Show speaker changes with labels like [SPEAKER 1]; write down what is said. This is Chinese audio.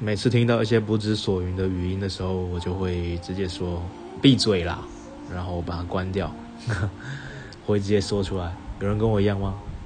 [SPEAKER 1] 每次听到一些不知所云的语音的时候，我就会直接说闭嘴啦，然后把它关掉，会直接说出来。有人跟我一样吗？